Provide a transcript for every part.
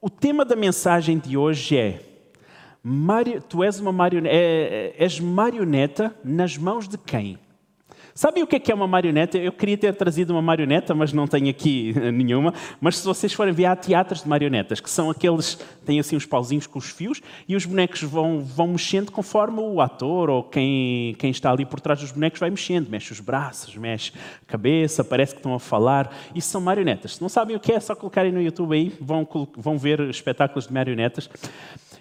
o tema da mensagem de hoje é: Tu és uma marioneta, é, é, és marioneta nas mãos de quem? Sabem o que é, que é uma marioneta? Eu queria ter trazido uma marioneta, mas não tenho aqui nenhuma. Mas se vocês forem ver, há teatros de marionetas, que são aqueles, têm assim uns pauzinhos com os fios, e os bonecos vão, vão mexendo conforme o ator ou quem, quem está ali por trás dos bonecos vai mexendo. Mexe os braços, mexe a cabeça, parece que estão a falar. Isso são marionetas. Se não sabem o que é, é só colocarem no YouTube aí, vão, vão ver espetáculos de marionetas.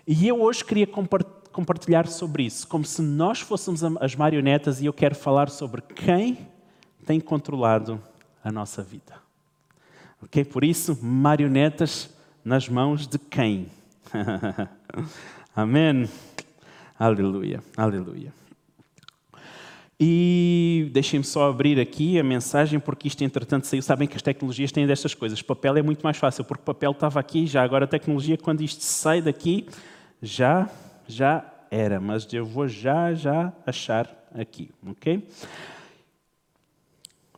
E eu hoje queria compartilhar compartilhar sobre isso, como se nós fôssemos as marionetas e eu quero falar sobre quem tem controlado a nossa vida. Ok? Por isso, marionetas nas mãos de quem? Amém. Aleluia, aleluia. E deixem-me só abrir aqui a mensagem, porque isto entretanto saiu. Sabem que as tecnologias têm destas coisas. Papel é muito mais fácil, porque papel estava aqui, já agora a tecnologia, quando isto sai daqui, já já era, mas eu vou já, já achar aqui, ok?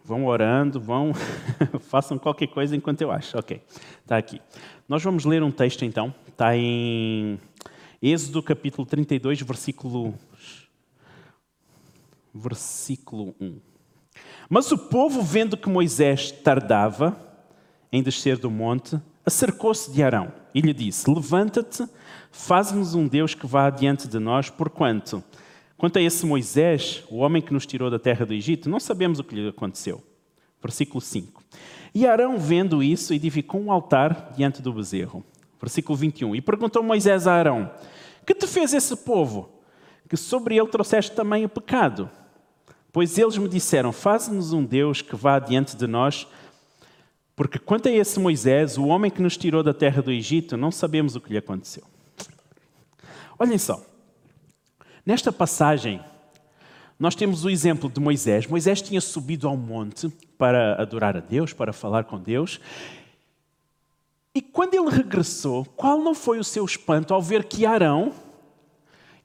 Vão orando, vão, façam qualquer coisa enquanto eu acho. Ok, está aqui. Nós vamos ler um texto então, está em Êxodo capítulo 32, versículo, versículo 1. Mas o povo, vendo que Moisés tardava em descer do monte, acercou-se de Arão e lhe disse: Levanta-te Faz-nos um Deus que vá adiante de nós, porquanto, quanto a esse Moisés, o homem que nos tirou da terra do Egito, não sabemos o que lhe aconteceu. Versículo 5. E Arão, vendo isso, edificou um altar diante do bezerro. Versículo 21. E perguntou Moisés a Arão: Que te fez esse povo? Que sobre ele trouxeste também o pecado? Pois eles me disseram: Faz-nos um Deus que vá adiante de nós, porque quanto a esse Moisés, o homem que nos tirou da terra do Egito, não sabemos o que lhe aconteceu. Olhem só. Nesta passagem, nós temos o exemplo de Moisés. Moisés tinha subido ao monte para adorar a Deus, para falar com Deus. E quando ele regressou, qual não foi o seu espanto ao ver que Arão,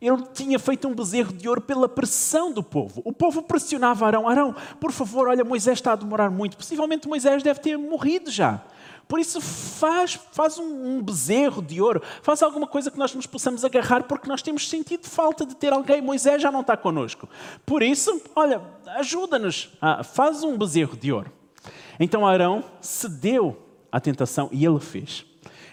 ele tinha feito um bezerro de ouro pela pressão do povo. O povo pressionava Arão: Arão, por favor, olha, Moisés está a demorar muito. Possivelmente Moisés deve ter morrido já. Por isso, faz, faz um, um bezerro de ouro, faz alguma coisa que nós nos possamos agarrar, porque nós temos sentido falta de ter alguém. Moisés já não está connosco. Por isso, olha, ajuda-nos, ah, faz um bezerro de ouro. Então Arão cedeu à tentação e ele fez.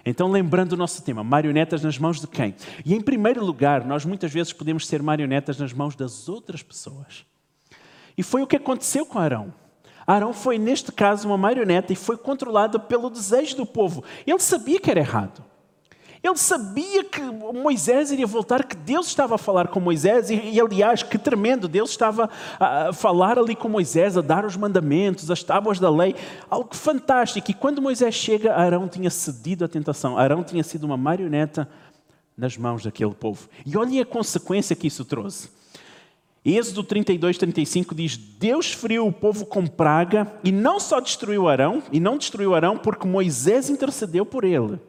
Então, lembrando o nosso tema, marionetas nas mãos de quem? E em primeiro lugar, nós muitas vezes podemos ser marionetas nas mãos das outras pessoas. E foi o que aconteceu com Arão. Arão foi, neste caso, uma marioneta e foi controlado pelo desejo do povo. Ele sabia que era errado. Ele sabia que Moisés iria voltar, que Deus estava a falar com Moisés, e, e, aliás, que tremendo, Deus estava a falar ali com Moisés, a dar os mandamentos, as tábuas da lei, algo fantástico. E quando Moisés chega, Arão tinha cedido à tentação, Arão tinha sido uma marioneta nas mãos daquele povo. E olhem a consequência que isso trouxe. Êxodo 32, 35 diz: Deus feriu o povo com praga e não só destruiu Arão, e não destruiu Arão porque Moisés intercedeu por ele.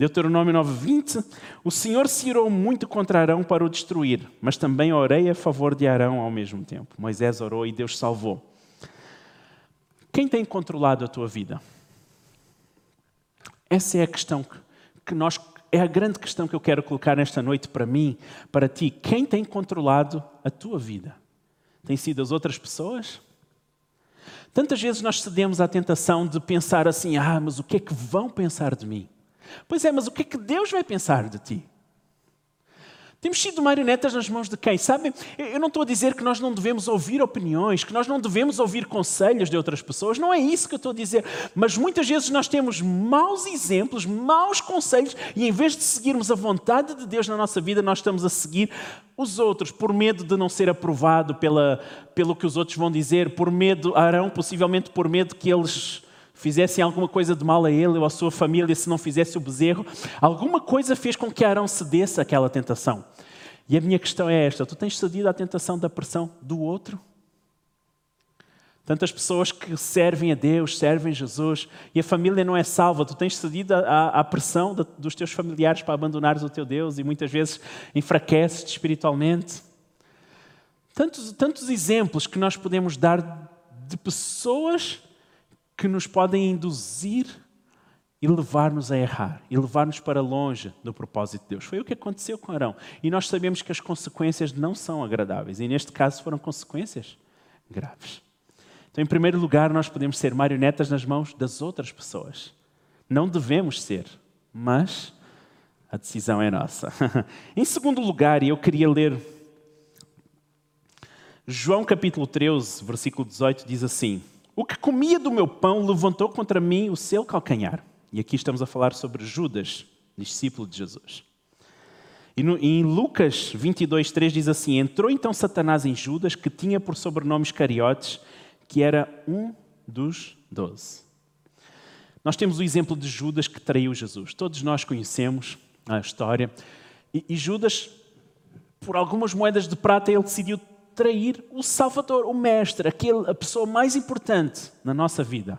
Deuteronômio 9, 20: O Senhor se irou muito contra Arão para o destruir, mas também orei a favor de Arão ao mesmo tempo. Moisés orou e Deus salvou. Quem tem controlado a tua vida? Essa é a questão que nós é a grande questão que eu quero colocar nesta noite para mim, para ti. Quem tem controlado a tua vida? Tem sido as outras pessoas? Tantas vezes nós cedemos à tentação de pensar assim: ah, mas o que é que vão pensar de mim? Pois é, mas o que é que Deus vai pensar de ti? Temos sido marionetas nas mãos de quem? Sabem, eu não estou a dizer que nós não devemos ouvir opiniões, que nós não devemos ouvir conselhos de outras pessoas, não é isso que eu estou a dizer. Mas muitas vezes nós temos maus exemplos, maus conselhos, e em vez de seguirmos a vontade de Deus na nossa vida, nós estamos a seguir os outros, por medo de não ser aprovado pela, pelo que os outros vão dizer, por medo, Arão, possivelmente por medo que eles fizessem alguma coisa de mal a ele ou à sua família se não fizesse o bezerro, alguma coisa fez com que Arão cedesse àquela tentação. E a minha questão é esta: tu tens cedido à tentação da pressão do outro? Tantas pessoas que servem a Deus, servem Jesus e a família não é salva. Tu tens cedido à, à pressão de, dos teus familiares para abandonares o teu Deus e muitas vezes enfraqueces-te espiritualmente. Tantos, tantos exemplos que nós podemos dar de pessoas que nos podem induzir e levar-nos a errar, e levar-nos para longe do propósito de Deus. Foi o que aconteceu com Arão. E nós sabemos que as consequências não são agradáveis, e neste caso foram consequências graves. Então, em primeiro lugar, nós podemos ser marionetas nas mãos das outras pessoas. Não devemos ser, mas a decisão é nossa. em segundo lugar, e eu queria ler João capítulo 13, versículo 18, diz assim: O que comia do meu pão levantou contra mim o seu calcanhar. E aqui estamos a falar sobre Judas, discípulo de Jesus. E no, em Lucas 22, 3 diz assim: Entrou então Satanás em Judas, que tinha por sobrenome Iscariotes, que era um dos doze. Nós temos o exemplo de Judas que traiu Jesus. Todos nós conhecemos a história. E, e Judas, por algumas moedas de prata, ele decidiu trair o Salvador, o Mestre, aquele, a pessoa mais importante na nossa vida.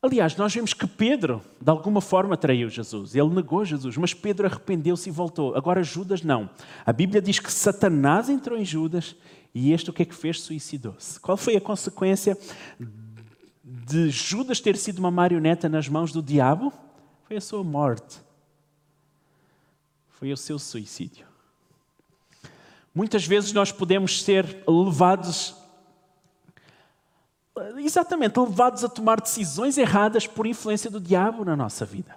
Aliás, nós vemos que Pedro, de alguma forma, traiu Jesus. Ele negou Jesus, mas Pedro arrependeu-se e voltou. Agora, Judas não. A Bíblia diz que Satanás entrou em Judas e este o que é que fez? Suicidou-se. Qual foi a consequência de Judas ter sido uma marioneta nas mãos do diabo? Foi a sua morte. Foi o seu suicídio. Muitas vezes nós podemos ser levados exatamente levados a tomar decisões erradas por influência do diabo na nossa vida.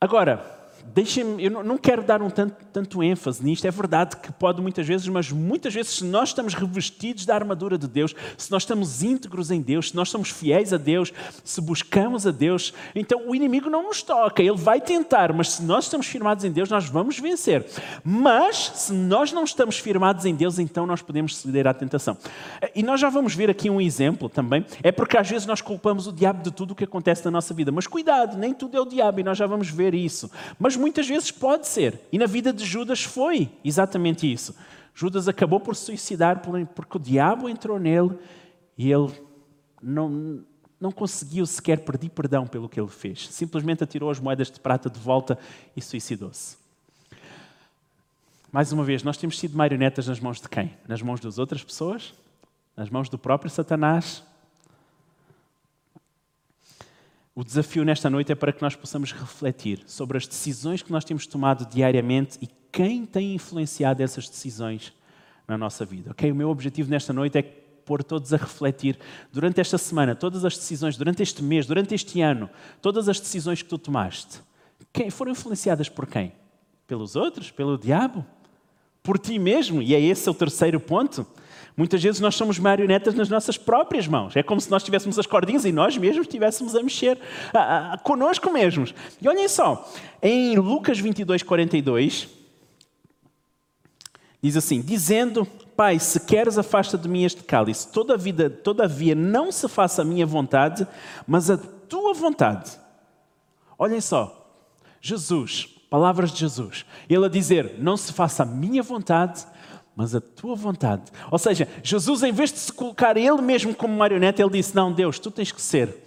Agora, deixem-me, eu não quero dar um tanto, tanto, ênfase nisto, é verdade que pode muitas vezes, mas muitas vezes, se nós estamos revestidos da armadura de Deus, se nós estamos íntegros em Deus, se nós somos fiéis a Deus, se buscamos a Deus, então o inimigo não nos toca, ele vai tentar, mas se nós estamos firmados em Deus, nós vamos vencer. Mas, se nós não estamos firmados em Deus, então nós podemos ceder à tentação. E nós já vamos ver aqui um exemplo também, é porque às vezes nós culpamos o diabo de tudo o que acontece na nossa vida, mas cuidado, nem tudo é o diabo, e nós já vamos ver isso. Mas muitas vezes pode ser. E na vida de Judas foi exatamente isso. Judas acabou por se suicidar porque o diabo entrou nele e ele não, não conseguiu sequer pedir perdão pelo que ele fez. Simplesmente atirou as moedas de prata de volta e suicidou-se. Mais uma vez, nós temos sido marionetas nas mãos de quem? Nas mãos das outras pessoas? Nas mãos do próprio Satanás? O desafio nesta noite é para que nós possamos refletir sobre as decisões que nós temos tomado diariamente e quem tem influenciado essas decisões na nossa vida. O meu objetivo nesta noite é pôr todos a refletir durante esta semana, todas as decisões, durante este mês, durante este ano, todas as decisões que tu tomaste. Quem foram influenciadas por quem? Pelos outros? Pelo diabo? Por ti mesmo? E é esse o terceiro ponto. Muitas vezes nós somos marionetas nas nossas próprias mãos. É como se nós tivéssemos as cordinhas e nós mesmos estivéssemos a mexer a, a, conosco mesmos. E olhem só, em Lucas 22, 42, diz assim: Dizendo, Pai, se queres, afasta de mim este cálice. Toda vida, todavia, não se faça a minha vontade, mas a tua vontade. Olhem só, Jesus, palavras de Jesus, ele a dizer: Não se faça a minha vontade, mas a tua vontade. Ou seja, Jesus, em vez de se colocar ele mesmo como marioneta, ele disse: Não, Deus, tu tens que ser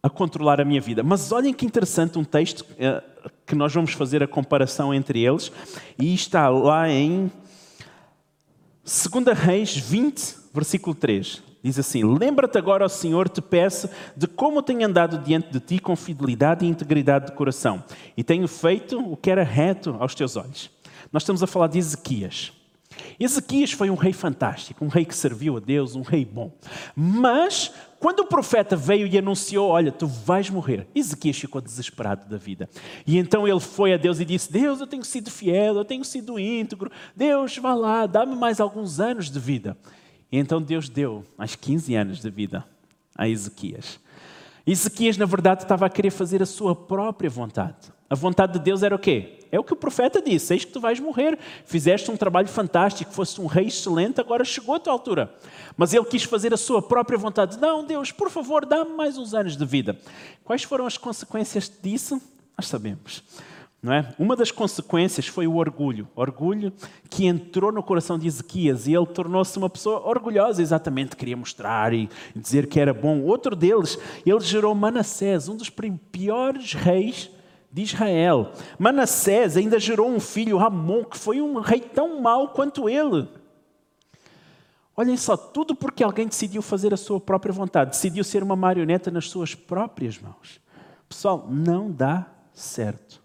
a controlar a minha vida. Mas olhem que interessante um texto eh, que nós vamos fazer a comparação entre eles, e está lá em 2 Reis 20, versículo 3. Diz assim: Lembra-te agora, ó Senhor, te peço, de como tenho andado diante de ti com fidelidade e integridade de coração, e tenho feito o que era reto aos teus olhos. Nós estamos a falar de Ezequias. Ezequias foi um rei fantástico, um rei que serviu a Deus, um rei bom. Mas, quando o profeta veio e anunciou: Olha, tu vais morrer, Ezequias ficou desesperado da vida. E então ele foi a Deus e disse: Deus, eu tenho sido fiel, eu tenho sido íntegro. Deus, vá lá, dá-me mais alguns anos de vida. E então Deus deu mais 15 anos de vida a Ezequias. Ezequias, na verdade, estava a querer fazer a sua própria vontade. A vontade de Deus era o quê? É o que o profeta disse: Eis que tu vais morrer. Fizeste um trabalho fantástico, foste um rei excelente, agora chegou a tua altura. Mas ele quis fazer a sua própria vontade. Não, Deus, por favor, dá-me mais uns anos de vida. Quais foram as consequências disso? Nós sabemos. Não é? Uma das consequências foi o orgulho. Orgulho que entrou no coração de Ezequias e ele tornou-se uma pessoa orgulhosa, exatamente, queria mostrar e dizer que era bom. Outro deles, ele gerou Manassés, um dos piores reis de Israel. Manassés ainda gerou um filho, Ramon, que foi um rei tão mau quanto ele. Olhem só, tudo porque alguém decidiu fazer a sua própria vontade, decidiu ser uma marioneta nas suas próprias mãos. Pessoal, não dá certo.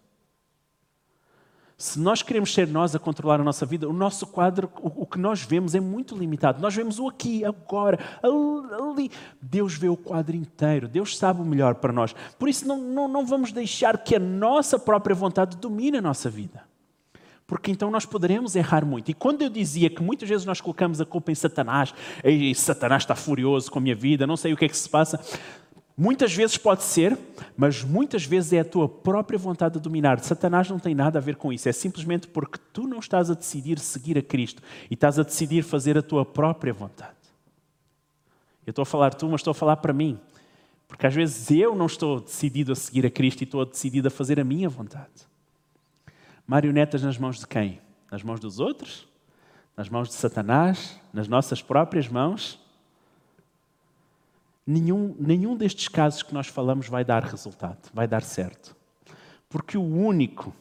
Se nós queremos ser nós a controlar a nossa vida, o nosso quadro, o, o que nós vemos é muito limitado. Nós vemos o aqui, agora, ali. Deus vê o quadro inteiro. Deus sabe o melhor para nós. Por isso, não, não, não vamos deixar que a nossa própria vontade domine a nossa vida. Porque então nós poderemos errar muito. E quando eu dizia que muitas vezes nós colocamos a culpa em Satanás, e Satanás está furioso com a minha vida, não sei o que é que se passa, Muitas vezes pode ser, mas muitas vezes é a tua própria vontade de dominar. Satanás não tem nada a ver com isso. É simplesmente porque tu não estás a decidir seguir a Cristo e estás a decidir fazer a tua própria vontade. Eu estou a falar tu, mas estou a falar para mim. Porque às vezes eu não estou decidido a seguir a Cristo e estou decidido a fazer a minha vontade. Marionetas nas mãos de quem? Nas mãos dos outros? Nas mãos de Satanás? Nas nossas próprias mãos? Nenhum, nenhum destes casos que nós falamos vai dar resultado, vai dar certo. Porque o único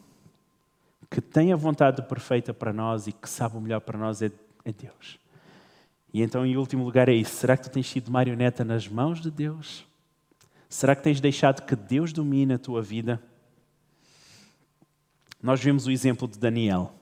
que tem a vontade perfeita para nós e que sabe o melhor para nós é, é Deus. E então, em último lugar, é isso. Será que tu tens sido marioneta nas mãos de Deus? Será que tens deixado que Deus domine a tua vida? Nós vemos o exemplo de Daniel.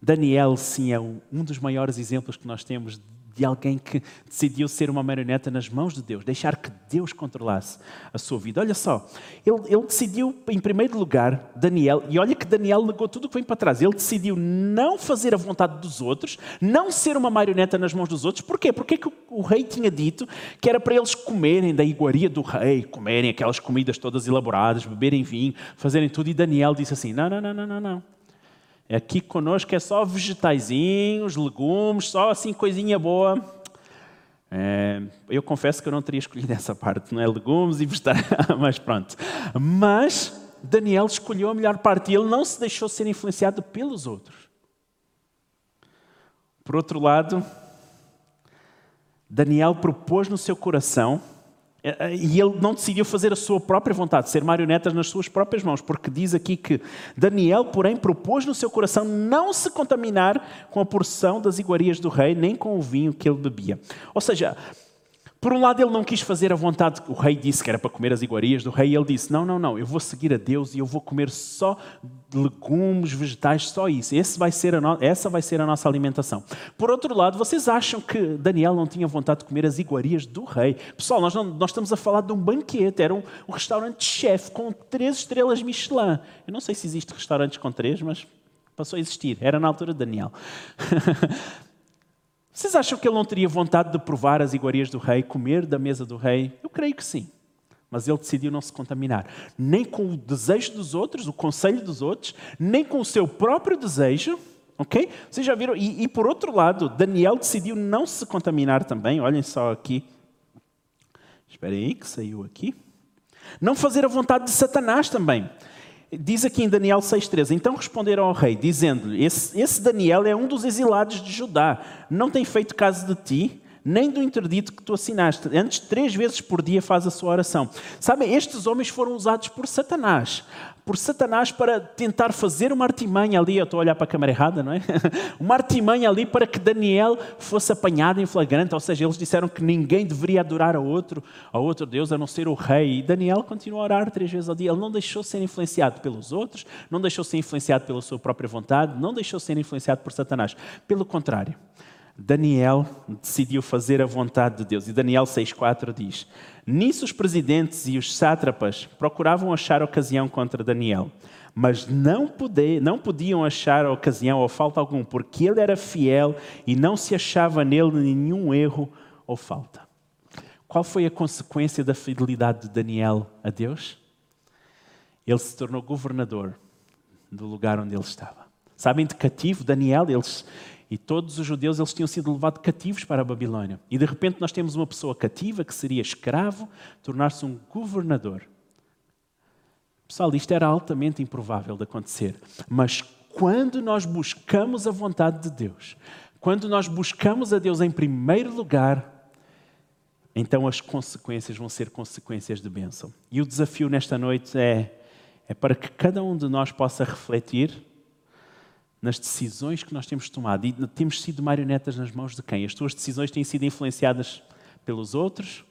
Daniel, sim, é um dos maiores exemplos que nós temos de alguém que decidiu ser uma marioneta nas mãos de Deus, deixar que Deus controlasse a sua vida. Olha só, ele, ele, decidiu, em primeiro lugar, Daniel, e olha que Daniel negou tudo que vem para trás. Ele decidiu não fazer a vontade dos outros, não ser uma marioneta nas mãos dos outros. Porquê? Porque que o, o rei tinha dito que era para eles comerem da iguaria do rei, comerem aquelas comidas todas elaboradas, beberem vinho, fazerem tudo. E Daniel disse assim: não, não, não, não, não. não. Aqui conosco é só vegetaizinhos, legumes, só assim coisinha boa. É, eu confesso que eu não teria escolhido essa parte, não é? Legumes e vegetais, mas pronto. Mas Daniel escolheu a melhor parte e ele não se deixou ser influenciado pelos outros. Por outro lado, Daniel propôs no seu coração e ele não decidiu fazer a sua própria vontade, ser marionetas nas suas próprias mãos, porque diz aqui que Daniel, porém, propôs no seu coração não se contaminar com a porção das iguarias do rei, nem com o vinho que ele bebia. Ou seja, por um lado, ele não quis fazer a vontade, o rei disse que era para comer as iguarias do rei, ele disse: Não, não, não, eu vou seguir a Deus e eu vou comer só legumes, vegetais, só isso. Esse vai ser no... Essa vai ser a nossa alimentação. Por outro lado, vocês acham que Daniel não tinha vontade de comer as iguarias do rei? Pessoal, nós, não, nós estamos a falar de um banquete, era um, um restaurante chefe com três estrelas Michelin. Eu não sei se existe restaurantes com três, mas passou a existir. Era na altura de Daniel. Vocês acham que ele não teria vontade de provar as iguarias do rei, comer da mesa do rei? Eu creio que sim. Mas ele decidiu não se contaminar, nem com o desejo dos outros, o conselho dos outros, nem com o seu próprio desejo. Ok? Vocês já viram? E, e por outro lado, Daniel decidiu não se contaminar também. Olhem só aqui. Esperem aí que saiu aqui. Não fazer a vontade de Satanás também. Diz aqui em Daniel 6,13: Então responderam ao rei, dizendo-lhe: esse, esse Daniel é um dos exilados de Judá, não tem feito caso de ti, nem do interdito que tu assinaste. Antes, três vezes por dia faz a sua oração. Sabem, estes homens foram usados por Satanás. Por Satanás para tentar fazer uma artimanha ali. Eu estou a olhar para a câmera errada, não é? Uma artimanha ali para que Daniel fosse apanhado em flagrante. Ou seja, eles disseram que ninguém deveria adorar a outro, a outro Deus, a não ser o rei. E Daniel continuou a orar três vezes ao dia. Ele não deixou ser influenciado pelos outros, não deixou ser influenciado pela sua própria vontade, não deixou ser influenciado por Satanás. Pelo contrário. Daniel decidiu fazer a vontade de Deus. E Daniel 6,4 diz: Nisso os presidentes e os sátrapas procuravam achar ocasião contra Daniel, mas não, poder, não podiam achar ocasião ou falta algum, porque ele era fiel e não se achava nele nenhum erro ou falta. Qual foi a consequência da fidelidade de Daniel a Deus? Ele se tornou governador do lugar onde ele estava. Sabem, de cativo, Daniel, eles, e todos os judeus eles tinham sido levados cativos para a Babilônia. E de repente nós temos uma pessoa cativa que seria escravo, tornar-se um governador. Pessoal, isto era altamente improvável de acontecer. Mas quando nós buscamos a vontade de Deus, quando nós buscamos a Deus em primeiro lugar, então as consequências vão ser consequências de bênção. E o desafio nesta noite é, é para que cada um de nós possa refletir nas decisões que nós temos tomado. E temos sido marionetas nas mãos de quem? As tuas decisões têm sido influenciadas pelos outros?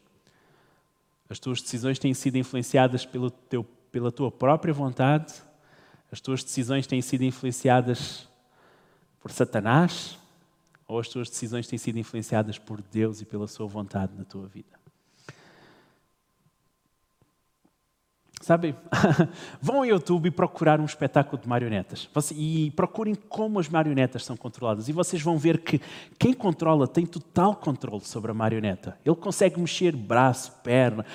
As tuas decisões têm sido influenciadas pelo teu, pela tua própria vontade? As tuas decisões têm sido influenciadas por Satanás? Ou as tuas decisões têm sido influenciadas por Deus e pela sua vontade na tua vida? Sabe, vão ao YouTube e procurar um espetáculo de marionetas. E procurem como as marionetas são controladas. E vocês vão ver que quem controla tem total controle sobre a marioneta. Ele consegue mexer braço, perna,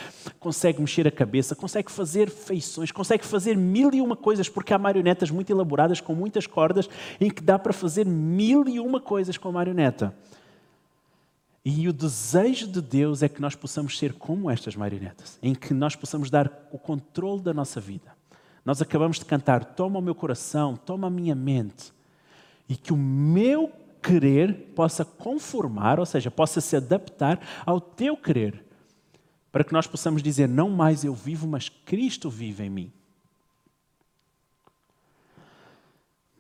consegue mexer a cabeça, consegue fazer feições, consegue fazer mil e uma coisas, porque há marionetas muito elaboradas com muitas cordas em que dá para fazer mil e uma coisas com a marioneta. E o desejo de Deus é que nós possamos ser como estas marionetas, em que nós possamos dar o controle da nossa vida. Nós acabamos de cantar: Toma o meu coração, toma a minha mente, e que o meu querer possa conformar, ou seja, possa se adaptar ao teu querer, para que nós possamos dizer: Não mais eu vivo, mas Cristo vive em mim.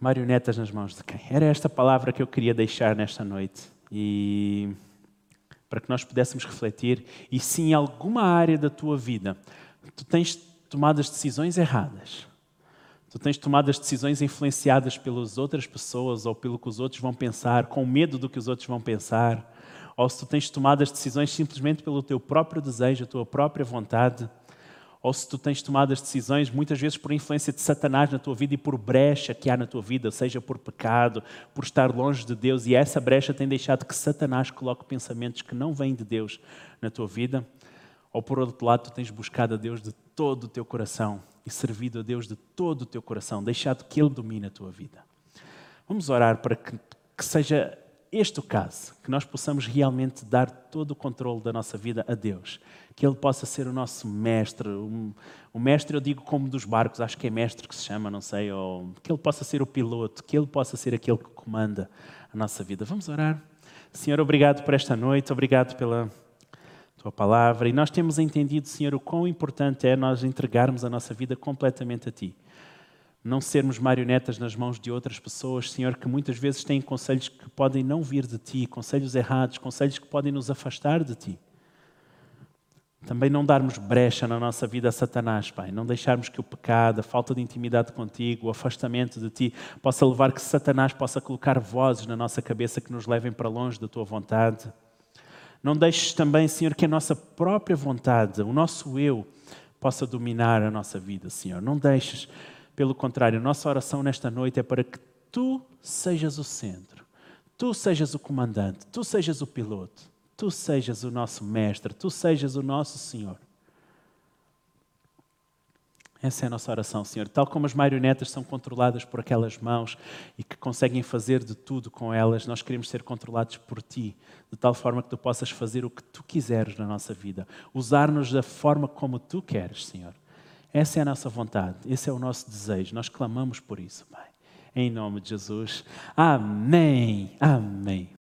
Marionetas nas mãos de quem? Era esta palavra que eu queria deixar nesta noite. E para que nós pudéssemos refletir e se em alguma área da tua vida tu tens tomado as decisões erradas, tu tens tomado as decisões influenciadas pelas outras pessoas ou pelo que os outros vão pensar, com medo do que os outros vão pensar, ou se tu tens tomado as decisões simplesmente pelo teu próprio desejo, a tua própria vontade, ou se tu tens tomado as decisões muitas vezes por influência de Satanás na tua vida e por brecha que há na tua vida, seja por pecado, por estar longe de Deus, e essa brecha tem deixado que Satanás coloque pensamentos que não vêm de Deus na tua vida, ou por outro lado, tu tens buscado a Deus de todo o teu coração e servido a Deus de todo o teu coração, deixado que Ele domine a tua vida. Vamos orar para que, que seja este o caso, que nós possamos realmente dar todo o controle da nossa vida a Deus que Ele possa ser o nosso mestre. O mestre, eu digo como dos barcos, acho que é mestre que se chama, não sei, ou que Ele possa ser o piloto, que Ele possa ser aquele que comanda a nossa vida. Vamos orar. Senhor, obrigado por esta noite, obrigado pela Tua palavra. E nós temos entendido, Senhor, o quão importante é nós entregarmos a nossa vida completamente a Ti. Não sermos marionetas nas mãos de outras pessoas, Senhor, que muitas vezes têm conselhos que podem não vir de Ti, conselhos errados, conselhos que podem nos afastar de Ti. Também não darmos brecha na nossa vida a Satanás, Pai. Não deixarmos que o pecado, a falta de intimidade contigo, o afastamento de Ti, possa levar que Satanás possa colocar vozes na nossa cabeça que nos levem para longe da Tua vontade. Não deixes também, Senhor, que a nossa própria vontade, o nosso eu, possa dominar a nossa vida, Senhor. Não deixes, pelo contrário, nossa oração nesta noite é para que Tu sejas o centro, Tu sejas o comandante, Tu sejas o piloto tu sejas o nosso mestre, tu sejas o nosso Senhor. Essa é a nossa oração, Senhor. Tal como as marionetas são controladas por aquelas mãos e que conseguem fazer de tudo com elas, nós queremos ser controlados por Ti, de tal forma que Tu possas fazer o que Tu quiseres na nossa vida, usar-nos da forma como Tu queres, Senhor. Essa é a nossa vontade, esse é o nosso desejo. Nós clamamos por isso, Pai. Em nome de Jesus. Amém. Amém.